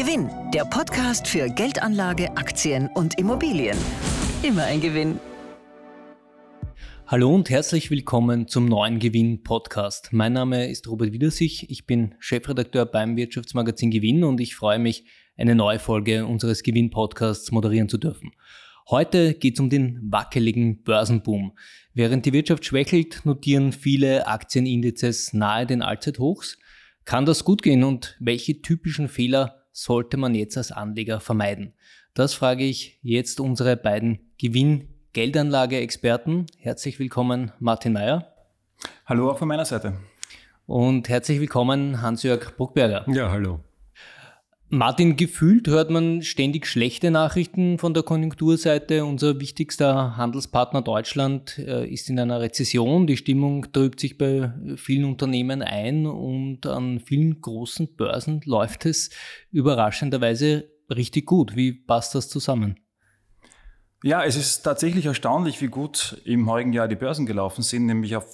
Gewinn, der Podcast für Geldanlage, Aktien und Immobilien. Immer ein Gewinn. Hallo und herzlich willkommen zum neuen Gewinn Podcast. Mein Name ist Robert Wiedersich, ich bin Chefredakteur beim Wirtschaftsmagazin Gewinn und ich freue mich, eine neue Folge unseres Gewinn Podcasts moderieren zu dürfen. Heute geht es um den wackeligen Börsenboom. Während die Wirtschaft schwächelt, notieren viele Aktienindizes nahe den Allzeithochs. Kann das gut gehen und welche typischen Fehler sollte man jetzt als Anleger vermeiden? Das frage ich jetzt unsere beiden Gewinn-Geldanlage-Experten. Herzlich willkommen, Martin Mayer. Hallo auch von meiner Seite. Und herzlich willkommen, Hans-Jörg Bruckberger. Ja, hallo. Martin, gefühlt hört man ständig schlechte Nachrichten von der Konjunkturseite. Unser wichtigster Handelspartner Deutschland äh, ist in einer Rezession. Die Stimmung trübt sich bei vielen Unternehmen ein und an vielen großen Börsen läuft es überraschenderweise richtig gut. Wie passt das zusammen? Ja, es ist tatsächlich erstaunlich, wie gut im heurigen Jahr die Börsen gelaufen sind, nämlich auf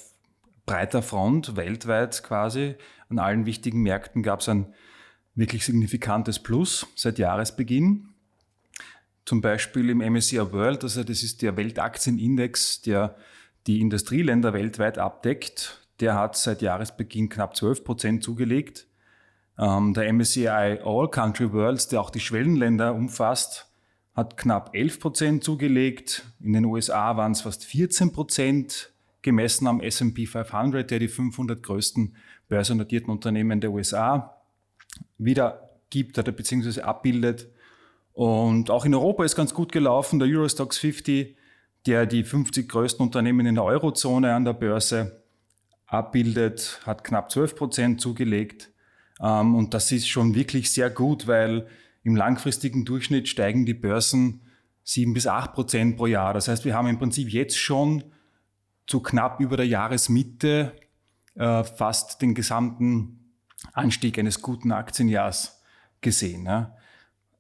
breiter Front, weltweit quasi. An allen wichtigen Märkten gab es ein wirklich signifikantes Plus seit Jahresbeginn. Zum Beispiel im MSCI World, also das ist der Weltaktienindex, der die Industrieländer weltweit abdeckt. Der hat seit Jahresbeginn knapp 12 Prozent zugelegt. Ähm, der MSCI All Country Worlds, der auch die Schwellenländer umfasst, hat knapp 11 Prozent zugelegt. In den USA waren es fast 14 Prozent, gemessen am S&P 500, der die 500 größten börsennotierten Unternehmen der USA wiedergibt oder beziehungsweise abbildet. Und auch in Europa ist ganz gut gelaufen. Der Eurostox 50, der die 50 größten Unternehmen in der Eurozone an der Börse abbildet, hat knapp 12 Prozent zugelegt. Ähm, und das ist schon wirklich sehr gut, weil im langfristigen Durchschnitt steigen die Börsen 7 bis 8 Prozent pro Jahr. Das heißt, wir haben im Prinzip jetzt schon zu knapp über der Jahresmitte äh, fast den gesamten Anstieg eines guten Aktienjahrs gesehen. Ja.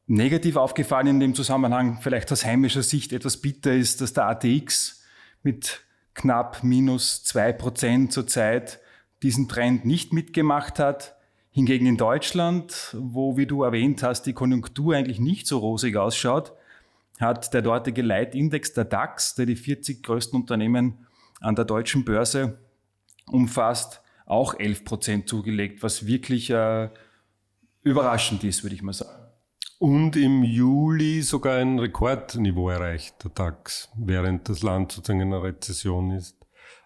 Negativ aufgefallen in dem Zusammenhang, vielleicht aus heimischer Sicht etwas bitter ist, dass der ATX mit knapp minus zwei Prozent zurzeit diesen Trend nicht mitgemacht hat. Hingegen in Deutschland, wo, wie du erwähnt hast, die Konjunktur eigentlich nicht so rosig ausschaut, hat der dortige Leitindex, der DAX, der die 40 größten Unternehmen an der deutschen Börse umfasst, auch 11 Prozent zugelegt, was wirklich äh, überraschend ist, würde ich mal sagen. Und im Juli sogar ein Rekordniveau erreicht, der DAX, während das Land sozusagen in einer Rezession ist.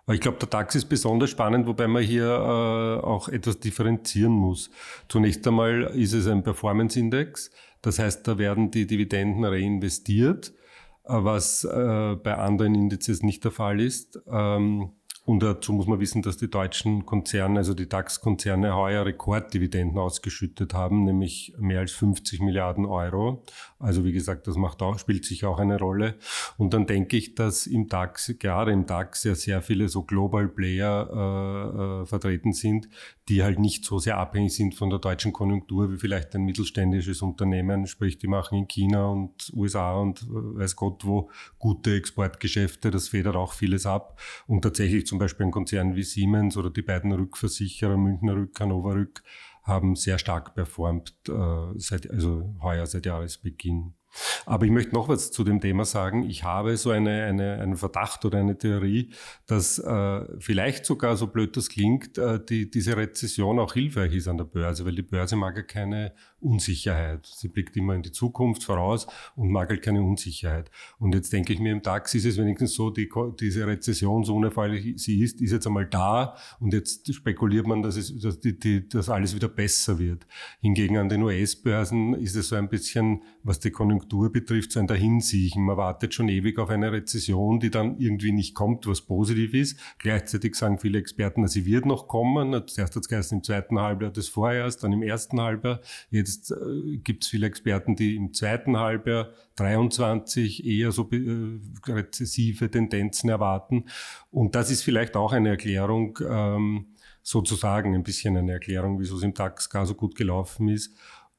Aber ich glaube, der DAX ist besonders spannend, wobei man hier äh, auch etwas differenzieren muss. Zunächst einmal ist es ein Performance-Index. Das heißt, da werden die Dividenden reinvestiert, äh, was äh, bei anderen Indizes nicht der Fall ist. Ähm, und dazu muss man wissen, dass die deutschen Konzerne, also die DAX-Konzerne, heuer Rekorddividenden ausgeschüttet haben, nämlich mehr als 50 Milliarden Euro. Also wie gesagt, das macht auch, spielt sich auch eine Rolle. Und dann denke ich, dass im DAX, gerade im DAX, ja sehr viele so Global Player äh, äh, vertreten sind, die halt nicht so sehr abhängig sind von der deutschen Konjunktur wie vielleicht ein mittelständisches Unternehmen, sprich die machen in China und USA und äh, weiß Gott wo gute Exportgeschäfte, das federt auch vieles ab. Und tatsächlich zum Beispiel ein Konzern wie Siemens oder die beiden Rückversicherer, Münchner Rück, Hannover Rück, haben sehr stark performt, äh, seit, also heuer seit Jahresbeginn. Aber ich möchte noch was zu dem Thema sagen. Ich habe so eine, eine, einen Verdacht oder eine Theorie, dass äh, vielleicht sogar, so blöd das klingt, äh, die, diese Rezession auch hilfreich ist an der Börse, weil die Börse mag ja keine Unsicherheit. Sie blickt immer in die Zukunft voraus und mag halt keine Unsicherheit. Und jetzt denke ich mir, im DAX ist es wenigstens so, die, diese Rezession, so unerfreulich sie ist, ist jetzt einmal da und jetzt spekuliert man, dass, es, dass, die, die, dass alles wieder besser wird. Hingegen an den US-Börsen ist es so ein bisschen, was die Konjunktur betrifft, so ein Dahinsiechen. Man wartet schon ewig auf eine Rezession, die dann irgendwie nicht kommt, was positiv ist. Gleichzeitig sagen viele Experten, sie wird noch kommen. Zuerst hat es geheißen im zweiten Halbjahr des Vorjahres, dann im ersten Halbjahr. Jetzt Jetzt äh, gibt es viele Experten, die im zweiten Halbjahr 23 eher so äh, rezessive Tendenzen erwarten. Und das ist vielleicht auch eine Erklärung, ähm, sozusagen ein bisschen eine Erklärung, wieso es im DAX gar so gut gelaufen ist.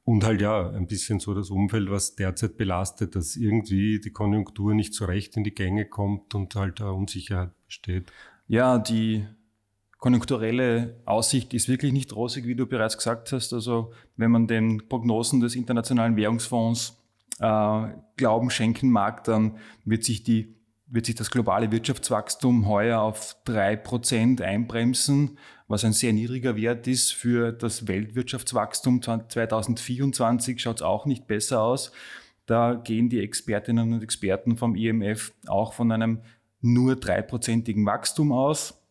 Und halt ja, ein bisschen so das Umfeld, was derzeit belastet, dass irgendwie die Konjunktur nicht so recht in die Gänge kommt und halt da Unsicherheit besteht. Ja, die konjunkturelle Aussicht ist wirklich nicht rosig, wie du bereits gesagt hast. Also wenn man den Prognosen des Internationalen Währungsfonds äh, Glauben schenken mag, dann wird sich, die, wird sich das globale Wirtschaftswachstum heuer auf drei Prozent einbremsen, was ein sehr niedriger Wert ist. Für das Weltwirtschaftswachstum 2024 schaut es auch nicht besser aus. Da gehen die Expertinnen und Experten vom IMF auch von einem nur dreiprozentigen Wachstum aus.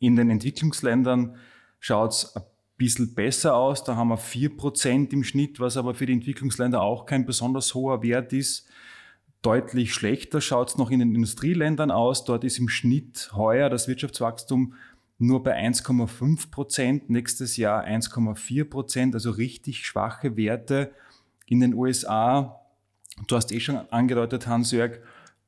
In den Entwicklungsländern schaut es ein bisschen besser aus. Da haben wir 4% im Schnitt, was aber für die Entwicklungsländer auch kein besonders hoher Wert ist. Deutlich schlechter schaut es noch in den Industrieländern aus. Dort ist im Schnitt heuer das Wirtschaftswachstum nur bei 1,5 Prozent, nächstes Jahr 1,4 Prozent, also richtig schwache Werte. In den USA, du hast eh schon angedeutet, Hans-Jörg,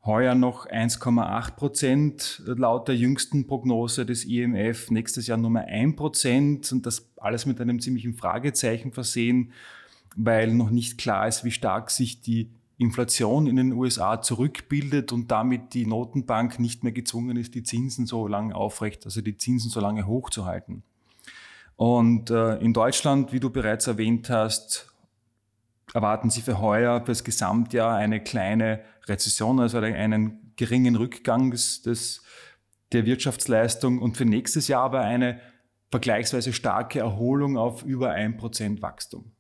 Heuer noch 1,8 Prozent laut der jüngsten Prognose des IMF, nächstes Jahr Nummer 1 Prozent und das alles mit einem ziemlichen Fragezeichen versehen, weil noch nicht klar ist, wie stark sich die Inflation in den USA zurückbildet und damit die Notenbank nicht mehr gezwungen ist, die Zinsen so lange aufrecht, also die Zinsen so lange hochzuhalten. Und äh, in Deutschland, wie du bereits erwähnt hast, erwarten Sie für heuer, für das Gesamtjahr eine kleine Rezession, also einen geringen Rückgang des, des, der Wirtschaftsleistung und für nächstes Jahr aber eine vergleichsweise starke Erholung auf über 1% Wachstum.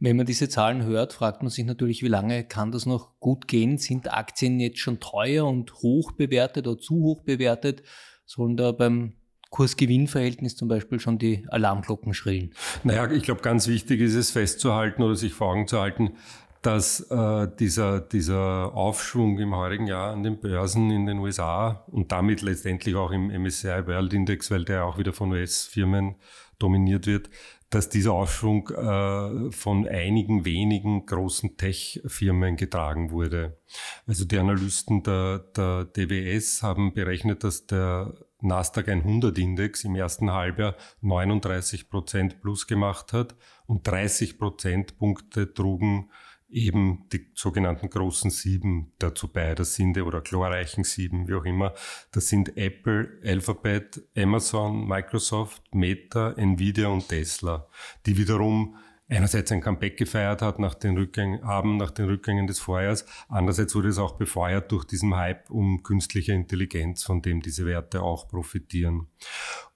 Wenn man diese Zahlen hört, fragt man sich natürlich, wie lange kann das noch gut gehen? Sind Aktien jetzt schon teuer und hoch bewertet oder zu hoch bewertet? Sollen da beim Kurs-Gewinn-Verhältnis zum Beispiel schon die Alarmglocken schrillen? Naja, ich glaube, ganz wichtig ist es festzuhalten oder sich vor Augen zu halten, dass äh, dieser, dieser Aufschwung im heurigen Jahr an den Börsen in den USA und damit letztendlich auch im MSCI World Index, weil der auch wieder von US-Firmen dominiert wird, dass dieser Aufschwung äh, von einigen wenigen großen Tech-Firmen getragen wurde. Also die Analysten der, der DWS haben berechnet, dass der Nasdaq 100 Index im ersten Halbjahr 39 Prozent plus gemacht hat und 30 Prozentpunkte trugen eben die sogenannten großen Sieben dazu bei. Das sind, oder chlorreichen Sieben, wie auch immer. Das sind Apple, Alphabet, Amazon, Microsoft, Meta, Nvidia und Tesla, die wiederum einerseits ein Comeback gefeiert hat nach den Rückgängen, haben nach den Rückgängen des Vorjahres. Andererseits wurde es auch befeuert durch diesen Hype um künstliche Intelligenz, von dem diese Werte auch profitieren.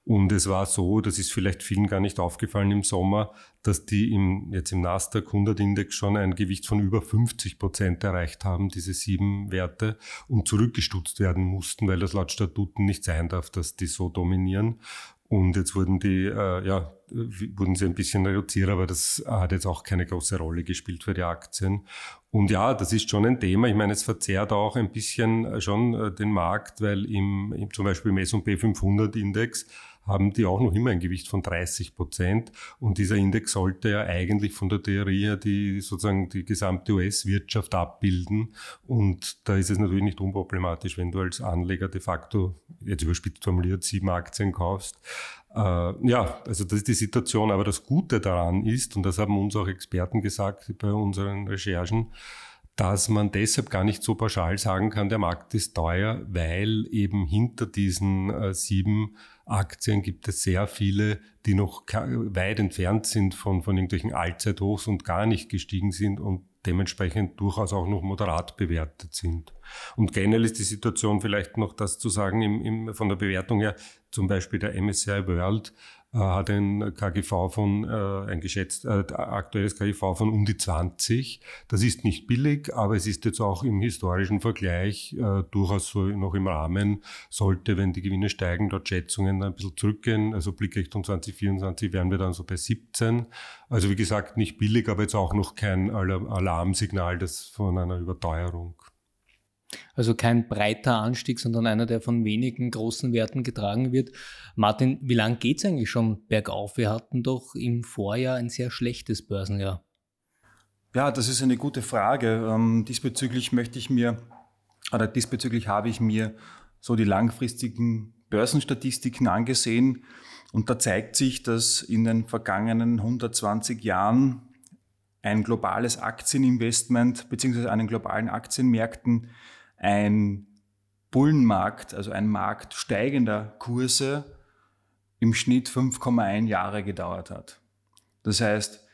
Und es war so, das ist vielleicht vielen gar nicht aufgefallen im Sommer, dass die im, jetzt im Nasdaq 100 Index schon ein Gewicht von über 50 Prozent erreicht haben, diese sieben Werte, und zurückgestutzt werden mussten, weil das laut Statuten nicht sein darf, dass die so dominieren. Und jetzt wurden die, äh, ja, wurden sie ein bisschen reduziert, aber das hat jetzt auch keine große Rolle gespielt für die Aktien. Und ja, das ist schon ein Thema. Ich meine, es verzerrt auch ein bisschen äh, schon äh, den Markt, weil im, im zum Beispiel im S&P 500 Index haben die auch noch immer ein Gewicht von 30 Prozent. Und dieser Index sollte ja eigentlich von der Theorie her die sozusagen die gesamte US-Wirtschaft abbilden. Und da ist es natürlich nicht unproblematisch, wenn du als Anleger de facto, jetzt überspitzt formuliert, sieben Aktien kaufst. Äh, ja, also das ist die Situation. Aber das Gute daran ist, und das haben uns auch Experten gesagt bei unseren Recherchen, dass man deshalb gar nicht so pauschal sagen kann, der Markt ist teuer, weil eben hinter diesen äh, sieben Aktien gibt es sehr viele, die noch weit entfernt sind von, von irgendwelchen Allzeithochs und gar nicht gestiegen sind und dementsprechend durchaus auch noch moderat bewertet sind. Und generell ist die Situation vielleicht noch das zu sagen, im, im, von der Bewertung her, zum Beispiel der MSCI World hat ein KGV von, äh, ein geschätzt, äh, aktuelles KGV von um die 20. Das ist nicht billig, aber es ist jetzt auch im historischen Vergleich äh, durchaus so noch im Rahmen, sollte, wenn die Gewinne steigen, dort Schätzungen ein bisschen zurückgehen. Also Blickrichtung 2024 wären wir dann so bei 17. Also wie gesagt, nicht billig, aber jetzt auch noch kein Alarmsignal das von einer Überteuerung. Also kein breiter Anstieg, sondern einer, der von wenigen großen Werten getragen wird. Martin, wie lange geht es eigentlich schon bergauf? Wir hatten doch im Vorjahr ein sehr schlechtes Börsenjahr. Ja, das ist eine gute Frage. Ähm, diesbezüglich möchte ich mir, oder diesbezüglich habe ich mir so die langfristigen Börsenstatistiken angesehen. Und da zeigt sich, dass in den vergangenen 120 Jahren ein globales Aktieninvestment beziehungsweise an den globalen Aktienmärkten ein Bullenmarkt, also ein Markt steigender Kurse im Schnitt 5,1 Jahre gedauert hat. Das heißt,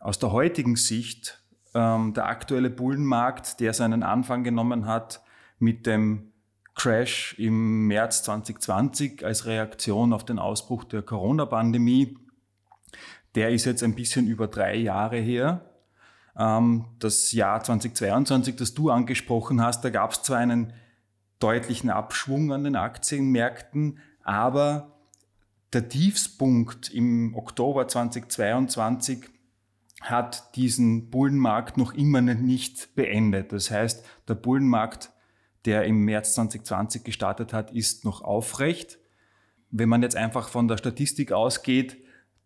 aus der heutigen Sicht, ähm, der aktuelle Bullenmarkt, der seinen Anfang genommen hat mit dem Crash im März 2020 als Reaktion auf den Ausbruch der Corona-Pandemie, der ist jetzt ein bisschen über drei Jahre her. Ähm, das Jahr 2022, das du angesprochen hast, da gab es zwar einen deutlichen Abschwung an den Aktienmärkten, aber der Tiefspunkt im Oktober 2022 hat diesen Bullenmarkt noch immer nicht beendet. Das heißt, der Bullenmarkt, der im März 2020 gestartet hat, ist noch aufrecht. Wenn man jetzt einfach von der Statistik ausgeht,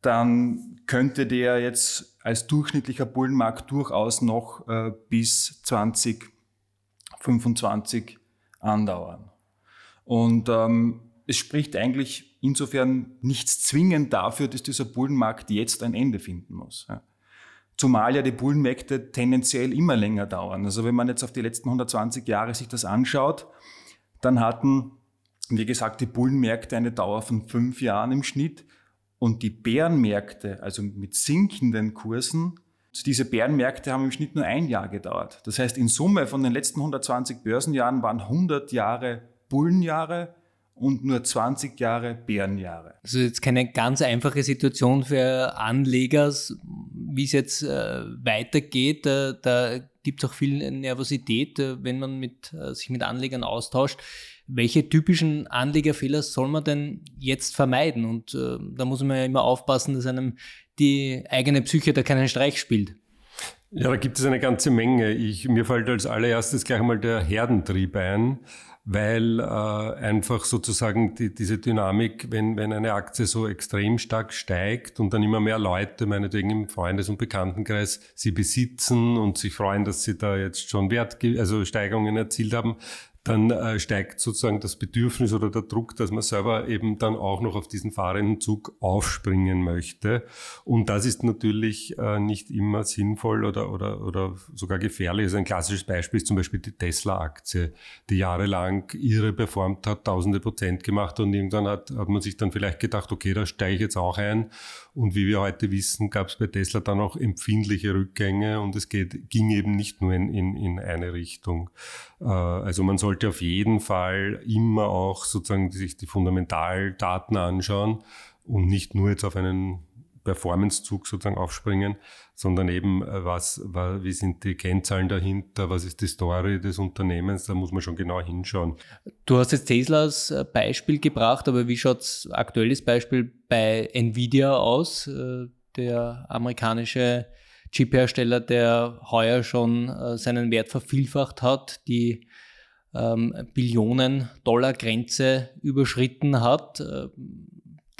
dann könnte der jetzt als durchschnittlicher Bullenmarkt durchaus noch äh, bis 2025 andauern. Und ähm, es spricht eigentlich insofern nichts zwingend dafür, dass dieser Bullenmarkt jetzt ein Ende finden muss. Ja. Zumal ja die Bullenmärkte tendenziell immer länger dauern. Also wenn man jetzt auf die letzten 120 Jahre sich das anschaut, dann hatten, wie gesagt, die Bullenmärkte eine Dauer von fünf Jahren im Schnitt und die Bärenmärkte, also mit sinkenden Kursen, diese Bärenmärkte haben im Schnitt nur ein Jahr gedauert. Das heißt, in Summe von den letzten 120 Börsenjahren waren 100 Jahre Bullenjahre und nur 20 Jahre Bärenjahre. Also jetzt keine ganz einfache Situation für Anleger, wie es jetzt äh, weitergeht. Äh, da gibt es auch viel Nervosität, äh, wenn man mit, sich mit Anlegern austauscht. Welche typischen Anlegerfehler soll man denn jetzt vermeiden? Und äh, da muss man ja immer aufpassen, dass einem die eigene Psyche da keinen Streich spielt. Ja, da gibt es eine ganze Menge. Ich, mir fällt als allererstes gleich mal der Herdentrieb ein, weil äh, einfach sozusagen die, diese Dynamik, wenn, wenn eine Aktie so extrem stark steigt und dann immer mehr Leute, meinetwegen im Freundes- und Bekanntenkreis, sie besitzen und sich freuen, dass sie da jetzt schon Wert, also Steigerungen erzielt haben, dann äh, steigt sozusagen das Bedürfnis oder der Druck, dass man selber eben dann auch noch auf diesen fahrenden Zug aufspringen möchte. Und das ist natürlich äh, nicht immer sinnvoll oder, oder, oder sogar gefährlich. Also ein klassisches Beispiel ist zum Beispiel die Tesla-Aktie, die jahrelang irre performt hat, tausende Prozent gemacht und irgendwann hat, hat man sich dann vielleicht gedacht, okay, da steige ich jetzt auch ein. Und wie wir heute wissen, gab es bei Tesla dann auch empfindliche Rückgänge und es geht, ging eben nicht nur in, in, in eine Richtung. Äh, also man sollte auf jeden Fall immer auch sozusagen sich die Fundamentaldaten anschauen und nicht nur jetzt auf einen Performance-Zug sozusagen aufspringen, sondern eben, äh, was, wie sind die Kennzahlen dahinter, was ist die Story des Unternehmens, da muss man schon genau hinschauen. Du hast jetzt Tesla als äh, Beispiel gebracht, aber wie schaut aktuelles Beispiel bei Nvidia aus, der amerikanische Chip-Hersteller, der heuer schon äh, seinen Wert vervielfacht hat, die ähm, Billionen-Dollar-Grenze überschritten hat.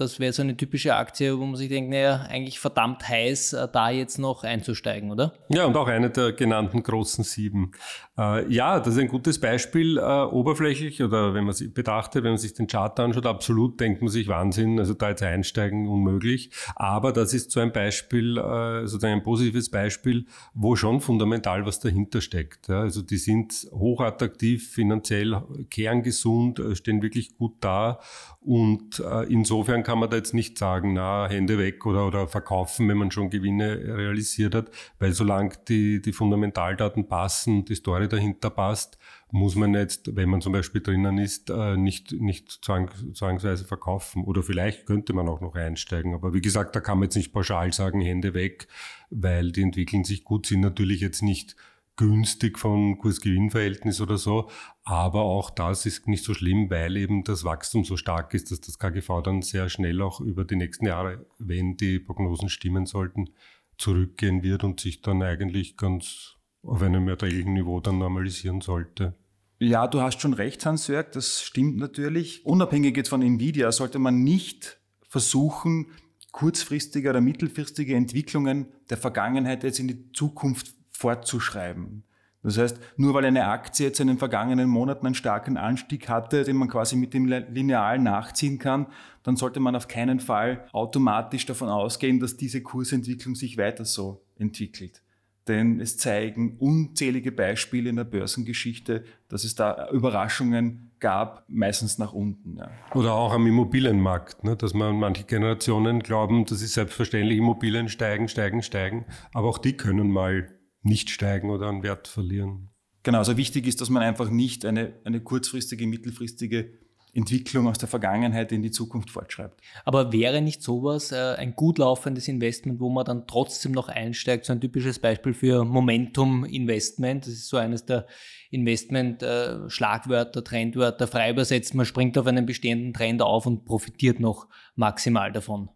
Das wäre so eine typische Aktie, wo man sich denkt, naja, eigentlich verdammt heiß, äh, da jetzt noch einzusteigen, oder? Ja, und auch eine der genannten großen sieben. Äh, ja, das ist ein gutes Beispiel, äh, oberflächlich oder wenn man sich betrachtet, wenn man sich den Chart anschaut, absolut denkt man sich Wahnsinn, also da jetzt einsteigen unmöglich. Aber das ist so ein Beispiel, äh, sozusagen ein positives Beispiel, wo schon fundamental was dahinter steckt. Ja, also die sind hochattraktiv, finanziell kerngesund, äh, stehen wirklich gut da und äh, insofern kann man da jetzt nicht sagen, na, Hände weg oder, oder verkaufen, wenn man schon Gewinne realisiert hat, weil solange die, die Fundamentaldaten passen, die Story dahinter passt, muss man jetzt, wenn man zum Beispiel drinnen ist, äh, nicht, nicht zwang, zwangsweise verkaufen. Oder vielleicht könnte man auch noch einsteigen. Aber wie gesagt, da kann man jetzt nicht pauschal sagen, Hände weg, weil die entwickeln sich gut, sind natürlich jetzt nicht günstig von Kurs-Gewinn-Verhältnis oder so. Aber auch das ist nicht so schlimm, weil eben das Wachstum so stark ist, dass das KGV dann sehr schnell auch über die nächsten Jahre, wenn die Prognosen stimmen sollten, zurückgehen wird und sich dann eigentlich ganz auf einem erträglichen Niveau dann normalisieren sollte. Ja, du hast schon recht, Hans-Jörg, das stimmt natürlich. Unabhängig jetzt von Nvidia sollte man nicht versuchen, kurzfristige oder mittelfristige Entwicklungen der Vergangenheit jetzt in die Zukunft fortzuschreiben. Das heißt, nur weil eine Aktie jetzt in den vergangenen Monaten einen starken Anstieg hatte, den man quasi mit dem Lineal nachziehen kann, dann sollte man auf keinen Fall automatisch davon ausgehen, dass diese Kursentwicklung sich weiter so entwickelt. denn es zeigen unzählige Beispiele in der Börsengeschichte, dass es da Überraschungen gab, meistens nach unten. Ja. Oder auch am Immobilienmarkt, ne, dass man manche Generationen glauben, das ist selbstverständlich, Immobilien steigen, steigen, steigen, aber auch die können mal nicht steigen oder an Wert verlieren. Genau, also wichtig ist, dass man einfach nicht eine, eine kurzfristige, mittelfristige Entwicklung aus der Vergangenheit in die Zukunft fortschreibt. Aber wäre nicht sowas äh, ein gut laufendes Investment, wo man dann trotzdem noch einsteigt? So ein typisches Beispiel für Momentum-Investment. Das ist so eines der Investment-Schlagwörter, äh, Trendwörter, frei übersetzt. Man springt auf einen bestehenden Trend auf und profitiert noch maximal davon.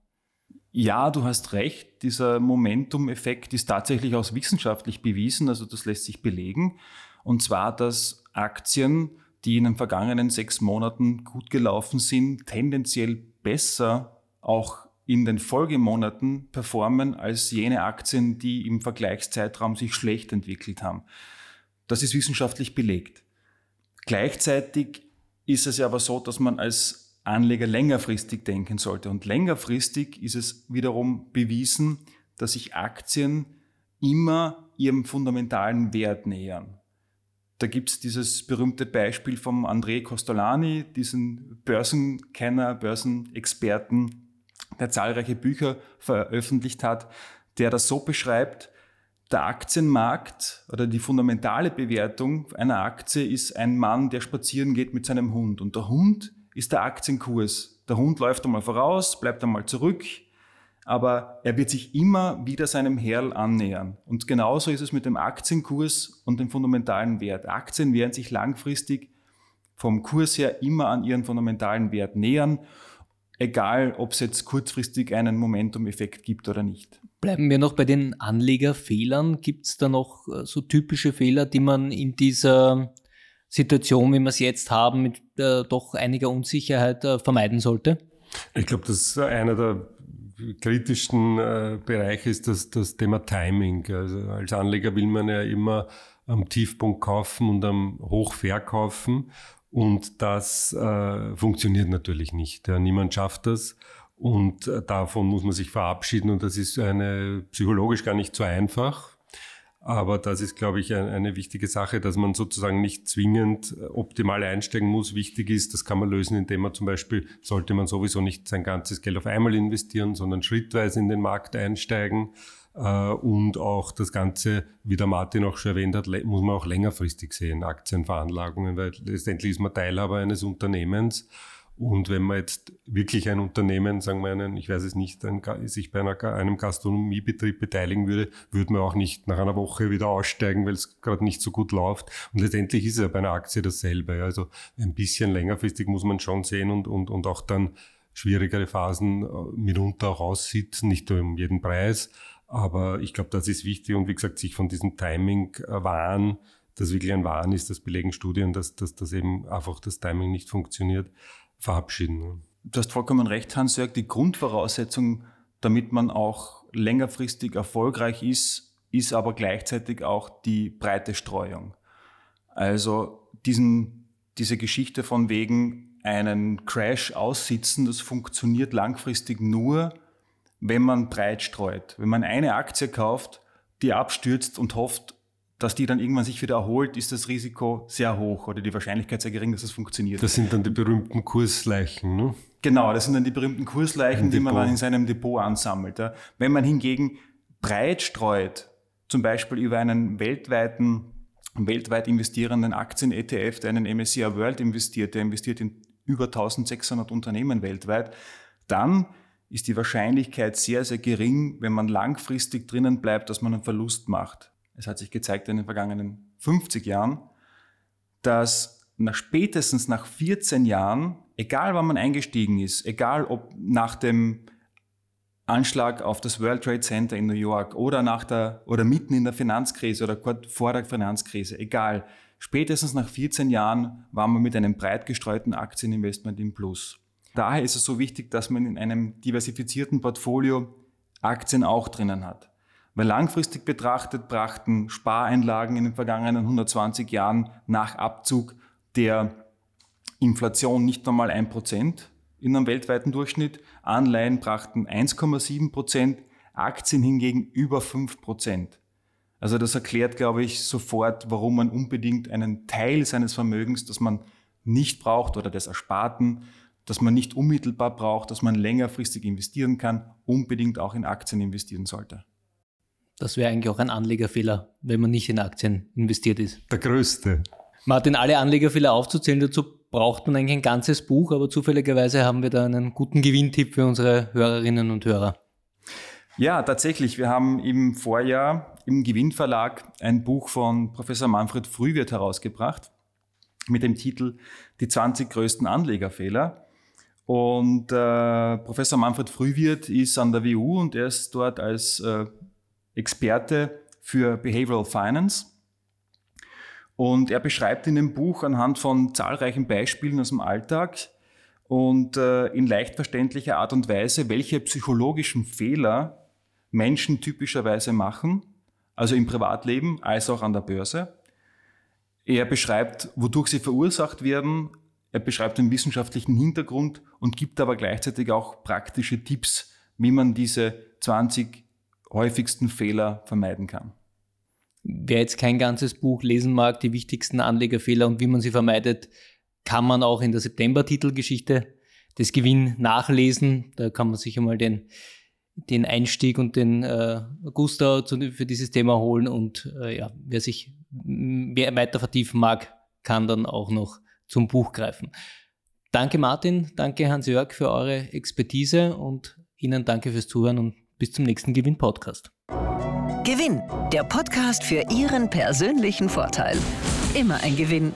Ja, du hast recht. Dieser Momentum-Effekt ist tatsächlich auch wissenschaftlich bewiesen. Also das lässt sich belegen. Und zwar, dass Aktien, die in den vergangenen sechs Monaten gut gelaufen sind, tendenziell besser auch in den Folgemonaten performen als jene Aktien, die im Vergleichszeitraum sich schlecht entwickelt haben. Das ist wissenschaftlich belegt. Gleichzeitig ist es ja aber so, dass man als Anleger längerfristig denken sollte. Und längerfristig ist es wiederum bewiesen, dass sich Aktien immer ihrem fundamentalen Wert nähern. Da gibt es dieses berühmte Beispiel vom André Costolani, diesen Börsenkenner, Börsenexperten, der zahlreiche Bücher veröffentlicht hat, der das so beschreibt, der Aktienmarkt oder die fundamentale Bewertung einer Aktie ist ein Mann, der spazieren geht mit seinem Hund. Und der Hund ist der Aktienkurs. Der Hund läuft einmal voraus, bleibt einmal zurück, aber er wird sich immer wieder seinem Herrl annähern. Und genauso ist es mit dem Aktienkurs und dem fundamentalen Wert. Aktien werden sich langfristig vom Kurs her immer an ihren fundamentalen Wert nähern, egal ob es jetzt kurzfristig einen Momentum-Effekt gibt oder nicht. Bleiben wir noch bei den Anlegerfehlern. Gibt es da noch äh, so typische Fehler, die man in dieser Situation, wie wir es jetzt haben, mit äh, doch einiger Unsicherheit äh, vermeiden sollte? Ich glaube, das ist einer der kritischsten äh, Bereich ist das, das Thema Timing. Also als Anleger will man ja immer am Tiefpunkt kaufen und am Hoch verkaufen. Und das äh, funktioniert natürlich nicht. Ja, niemand schafft das. Und äh, davon muss man sich verabschieden. Und das ist eine psychologisch gar nicht so einfach. Aber das ist, glaube ich, eine wichtige Sache, dass man sozusagen nicht zwingend äh, optimal einsteigen muss. Wichtig ist, das kann man lösen, indem man zum Beispiel, sollte man sowieso nicht sein ganzes Geld auf einmal investieren, sondern schrittweise in den Markt einsteigen. Äh, und auch das Ganze, wie der Martin auch schon erwähnt hat, muss man auch längerfristig sehen, Aktienveranlagungen, weil letztendlich ist man Teilhaber eines Unternehmens und wenn man jetzt wirklich ein Unternehmen, sagen wir einen, ich weiß es nicht, ein, sich bei einer, einem Gastronomiebetrieb beteiligen würde, würde man auch nicht nach einer Woche wieder aussteigen, weil es gerade nicht so gut läuft. Und letztendlich ist es ja bei einer Aktie dasselbe. Also ein bisschen längerfristig muss man schon sehen und, und, und auch dann schwierigere Phasen äh, mitunter auch aussitzen, nicht nur um jeden Preis. Aber ich glaube, das ist wichtig und wie gesagt, sich von diesem Timing äh, wahren, das wirklich ein Wahn ist, das belegen Studien, dass, dass, dass eben einfach das Timing nicht funktioniert verabschieden. Ne? Du hast vollkommen recht, Hans-Jörg. Die Grundvoraussetzung, damit man auch längerfristig erfolgreich ist, ist aber gleichzeitig auch die breite Streuung. Also diesen, diese Geschichte von wegen einen Crash aussitzen, das funktioniert langfristig nur, wenn man breit streut. Wenn man eine Aktie kauft, die abstürzt und hofft, dass die dann irgendwann sich wieder erholt, ist das Risiko sehr hoch oder die Wahrscheinlichkeit sehr gering, dass es funktioniert. Das sind dann die berühmten Kursleichen, ne? Genau, das sind dann die berühmten Kursleichen, die man dann in seinem Depot ansammelt. Wenn man hingegen breit streut, zum Beispiel über einen weltweiten, weltweit investierenden Aktien-ETF, der einen MSCI World investiert, der investiert in über 1600 Unternehmen weltweit, dann ist die Wahrscheinlichkeit sehr, sehr gering, wenn man langfristig drinnen bleibt, dass man einen Verlust macht es hat sich gezeigt in den vergangenen 50 Jahren, dass nach spätestens nach 14 Jahren, egal wann man eingestiegen ist, egal ob nach dem Anschlag auf das World Trade Center in New York oder nach der oder mitten in der Finanzkrise oder vor der Finanzkrise, egal, spätestens nach 14 Jahren war man mit einem breit gestreuten Aktieninvestment im Plus. Daher ist es so wichtig, dass man in einem diversifizierten Portfolio Aktien auch drinnen hat. Weil langfristig betrachtet brachten Spareinlagen in den vergangenen 120 Jahren nach Abzug der Inflation nicht einmal ein Prozent in einem weltweiten Durchschnitt. Anleihen brachten 1,7 Prozent, Aktien hingegen über 5 Prozent. Also das erklärt, glaube ich, sofort, warum man unbedingt einen Teil seines Vermögens, das man nicht braucht oder des Ersparten, das man nicht unmittelbar braucht, dass man längerfristig investieren kann, unbedingt auch in Aktien investieren sollte. Das wäre eigentlich auch ein Anlegerfehler, wenn man nicht in Aktien investiert ist. Der größte. Martin, alle Anlegerfehler aufzuzählen, dazu braucht man eigentlich ein ganzes Buch, aber zufälligerweise haben wir da einen guten Gewinntipp für unsere Hörerinnen und Hörer. Ja, tatsächlich. Wir haben im Vorjahr im Gewinnverlag ein Buch von Professor Manfred Frühwirt herausgebracht mit dem Titel Die 20 größten Anlegerfehler. Und äh, Professor Manfred Frühwirt ist an der WU und er ist dort als äh, Experte für Behavioral Finance. Und er beschreibt in dem Buch anhand von zahlreichen Beispielen aus dem Alltag und äh, in leicht verständlicher Art und Weise, welche psychologischen Fehler Menschen typischerweise machen, also im Privatleben als auch an der Börse. Er beschreibt, wodurch sie verursacht werden, er beschreibt den wissenschaftlichen Hintergrund und gibt aber gleichzeitig auch praktische Tipps, wie man diese 20 häufigsten Fehler vermeiden kann. Wer jetzt kein ganzes Buch lesen mag, die wichtigsten Anlegerfehler und wie man sie vermeidet, kann man auch in der September-Titelgeschichte des Gewinn nachlesen. Da kann man sich einmal den, den Einstieg und den äh, Gusto für dieses Thema holen. Und äh, ja, wer sich wer weiter vertiefen mag, kann dann auch noch zum Buch greifen. Danke Martin, danke Hans-Jörg für eure Expertise und Ihnen danke fürs Zuhören und bis zum nächsten Gewinn-Podcast. Gewinn, der Podcast für Ihren persönlichen Vorteil. Immer ein Gewinn.